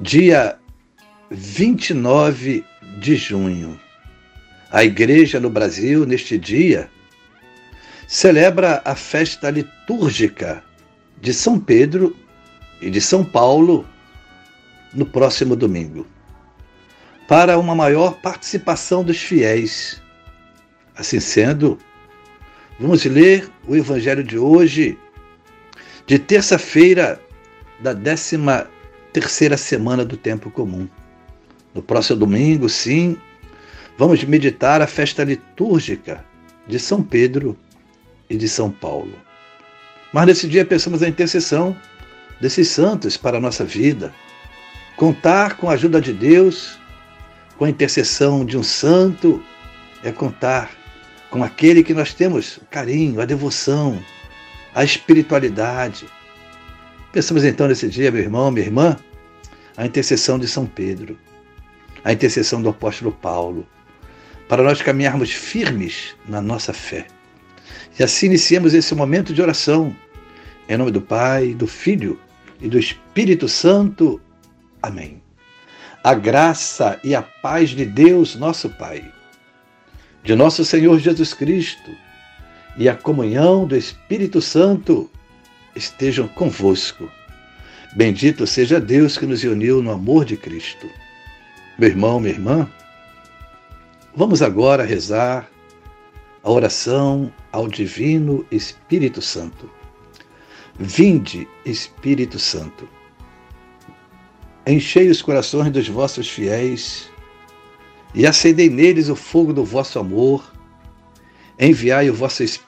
dia 29 de junho. A igreja no Brasil, neste dia, celebra a festa litúrgica de São Pedro e de São Paulo no próximo domingo, para uma maior participação dos fiéis. Assim sendo, vamos ler o evangelho de hoje, de terça-feira da décima terceira semana do tempo comum. No próximo domingo, sim, vamos meditar a festa litúrgica de São Pedro e de São Paulo. Mas nesse dia pensamos na intercessão desses santos para a nossa vida. Contar com a ajuda de Deus, com a intercessão de um santo, é contar com aquele que nós temos o carinho, a devoção, a espiritualidade. Pensamos então nesse dia, meu irmão, minha irmã, a intercessão de São Pedro, a intercessão do apóstolo Paulo, para nós caminharmos firmes na nossa fé. E assim iniciemos esse momento de oração. Em nome do Pai, do Filho e do Espírito Santo. Amém. A graça e a paz de Deus, nosso Pai, de nosso Senhor Jesus Cristo e a comunhão do Espírito Santo estejam convosco. Bendito seja Deus que nos uniu no amor de Cristo. Meu irmão, minha irmã, vamos agora rezar a oração ao Divino Espírito Santo. Vinde, Espírito Santo. Enchei os corações dos vossos fiéis e acendei neles o fogo do vosso amor. Enviai o vosso Espírito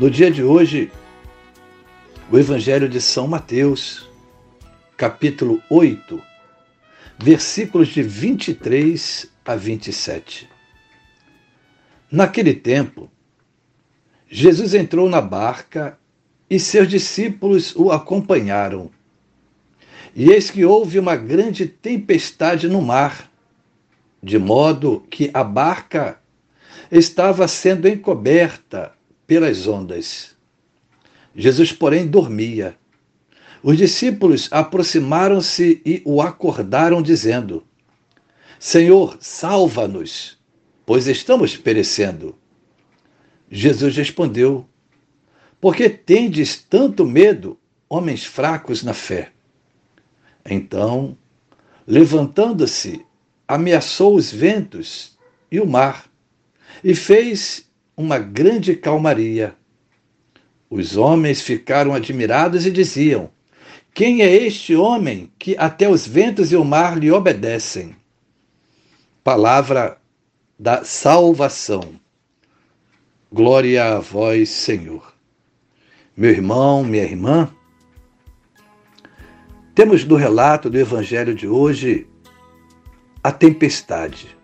No dia de hoje, o Evangelho de São Mateus, capítulo 8, versículos de 23 a 27. Naquele tempo, Jesus entrou na barca e seus discípulos o acompanharam. E eis que houve uma grande tempestade no mar, de modo que a barca estava sendo encoberta pelas ondas. Jesus, porém, dormia. Os discípulos aproximaram-se e o acordaram, dizendo: Senhor, salva-nos, pois estamos perecendo. Jesus respondeu: Por que tendes tanto medo, homens fracos na fé? Então, levantando-se, ameaçou os ventos e o mar, e fez uma grande calmaria. Os homens ficaram admirados e diziam: Quem é este homem que até os ventos e o mar lhe obedecem? Palavra da salvação. Glória a vós, Senhor. Meu irmão, minha irmã, temos no relato do Evangelho de hoje a tempestade.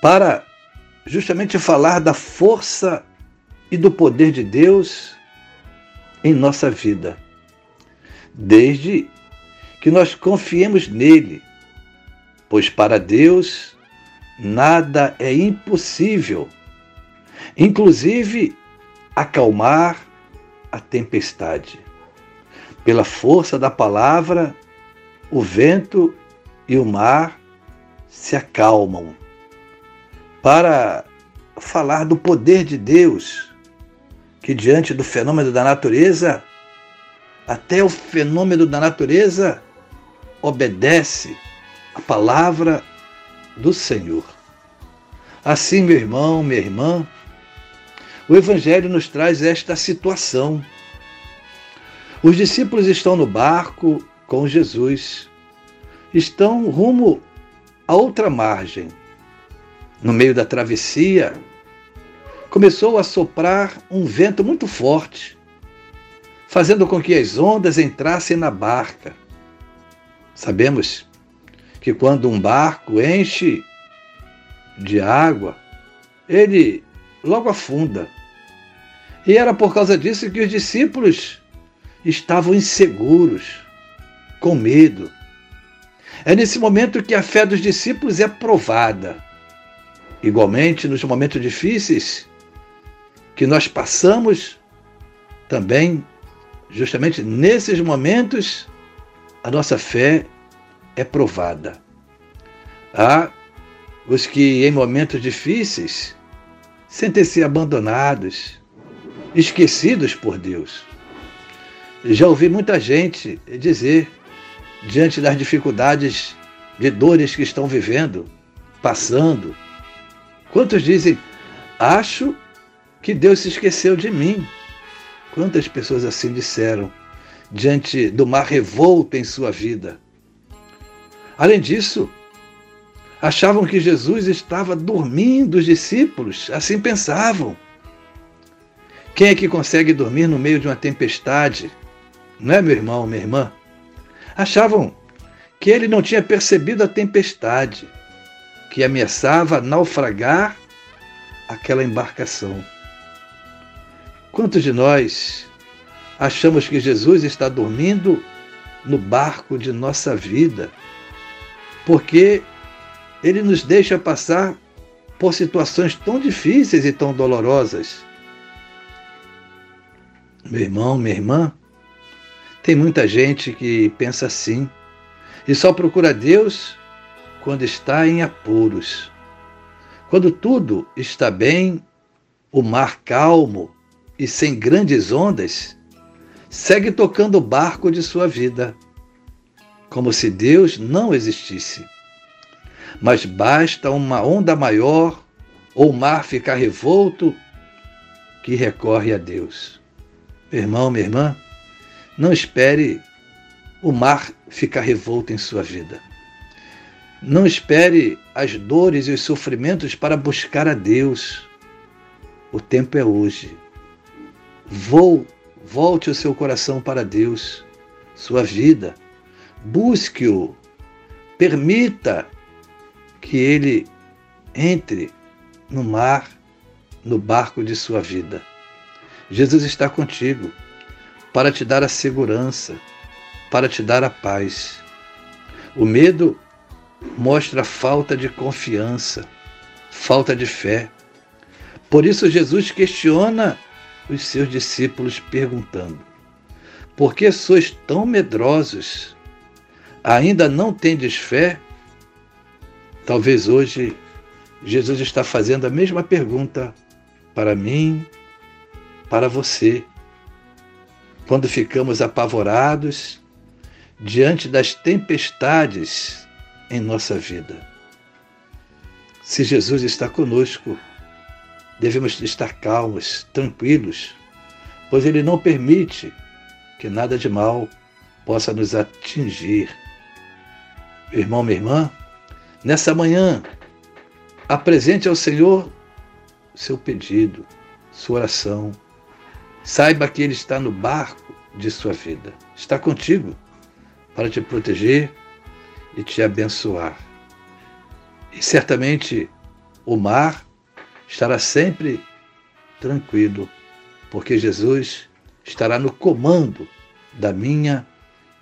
Para justamente falar da força e do poder de Deus em nossa vida, desde que nós confiemos nele, pois para Deus nada é impossível, inclusive acalmar a tempestade. Pela força da palavra, o vento e o mar se acalmam. Para falar do poder de Deus, que diante do fenômeno da natureza, até o fenômeno da natureza obedece a palavra do Senhor. Assim, meu irmão, minha irmã, o Evangelho nos traz esta situação. Os discípulos estão no barco com Jesus, estão rumo a outra margem. No meio da travessia, começou a soprar um vento muito forte, fazendo com que as ondas entrassem na barca. Sabemos que quando um barco enche de água, ele logo afunda. E era por causa disso que os discípulos estavam inseguros, com medo. É nesse momento que a fé dos discípulos é provada. Igualmente, nos momentos difíceis que nós passamos, também, justamente nesses momentos, a nossa fé é provada. Há os que, em momentos difíceis, sentem-se abandonados, esquecidos por Deus. Já ouvi muita gente dizer, diante das dificuldades de dores que estão vivendo, passando, quantos dizem: Acho que Deus se esqueceu de mim. Quantas pessoas assim disseram diante do mar revolto em sua vida? Além disso, achavam que Jesus estava dormindo, os discípulos assim pensavam. Quem é que consegue dormir no meio de uma tempestade? Não é, meu irmão, minha irmã? Achavam que ele não tinha percebido a tempestade que ameaçava naufragar aquela embarcação. Quantos de nós achamos que Jesus está dormindo no barco de nossa vida? Porque ele nos deixa passar por situações tão difíceis e tão dolorosas. Meu irmão, minha irmã, tem muita gente que pensa assim e só procura Deus quando está em apuros. Quando tudo está bem, o mar calmo e sem grandes ondas, segue tocando o barco de sua vida, como se Deus não existisse. Mas basta uma onda maior ou o mar ficar revolto que recorre a Deus. Meu irmão, minha irmã, não espere o mar ficar revolto em sua vida. Não espere as dores e os sofrimentos para buscar a Deus. O tempo é hoje. Vou, volte o seu coração para Deus, sua vida. Busque-o. Permita que ele entre no mar, no barco de sua vida. Jesus está contigo para te dar a segurança, para te dar a paz. O medo mostra falta de confiança, falta de fé. Por isso, Jesus questiona os seus discípulos, perguntando: Por que sois tão medrosos? Ainda não tendes fé? Talvez hoje Jesus está fazendo a mesma pergunta para mim, para você quando ficamos apavorados diante das tempestades em nossa vida. Se Jesus está conosco, devemos estar calmos, tranquilos, pois Ele não permite que nada de mal possa nos atingir. Irmão, minha irmã, nessa manhã, apresente ao Senhor seu pedido, sua oração, Saiba que Ele está no barco de sua vida. Está contigo para te proteger e te abençoar. E certamente o mar estará sempre tranquilo, porque Jesus estará no comando da minha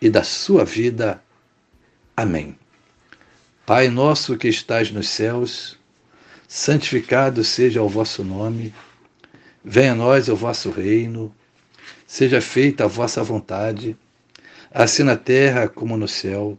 e da sua vida. Amém. Pai nosso que estás nos céus, santificado seja o vosso nome. Venha a nós o vosso reino, seja feita a vossa vontade, assim na terra como no céu.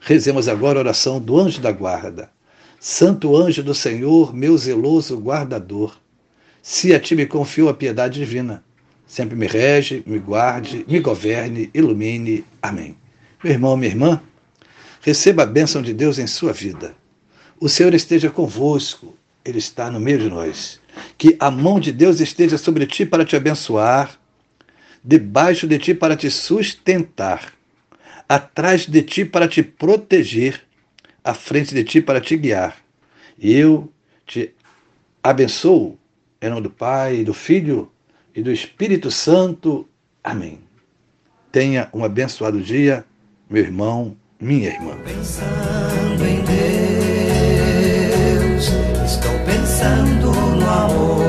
Rezemos agora a oração do anjo da guarda. Santo anjo do Senhor, meu zeloso guardador, se a ti me confio a piedade divina, sempre me rege, me guarde, me governe, ilumine. Amém. Meu irmão, minha irmã, receba a bênção de Deus em sua vida. O Senhor esteja convosco, Ele está no meio de nós. Que a mão de Deus esteja sobre ti para te abençoar, debaixo de ti para te sustentar, atrás de ti para te proteger, à frente de ti para te guiar. E eu te abençoo em nome do Pai, do Filho e do Espírito Santo. Amém. Tenha um abençoado dia meu irmão, minha irmã. Pensando em Deus, estou pensando no amor.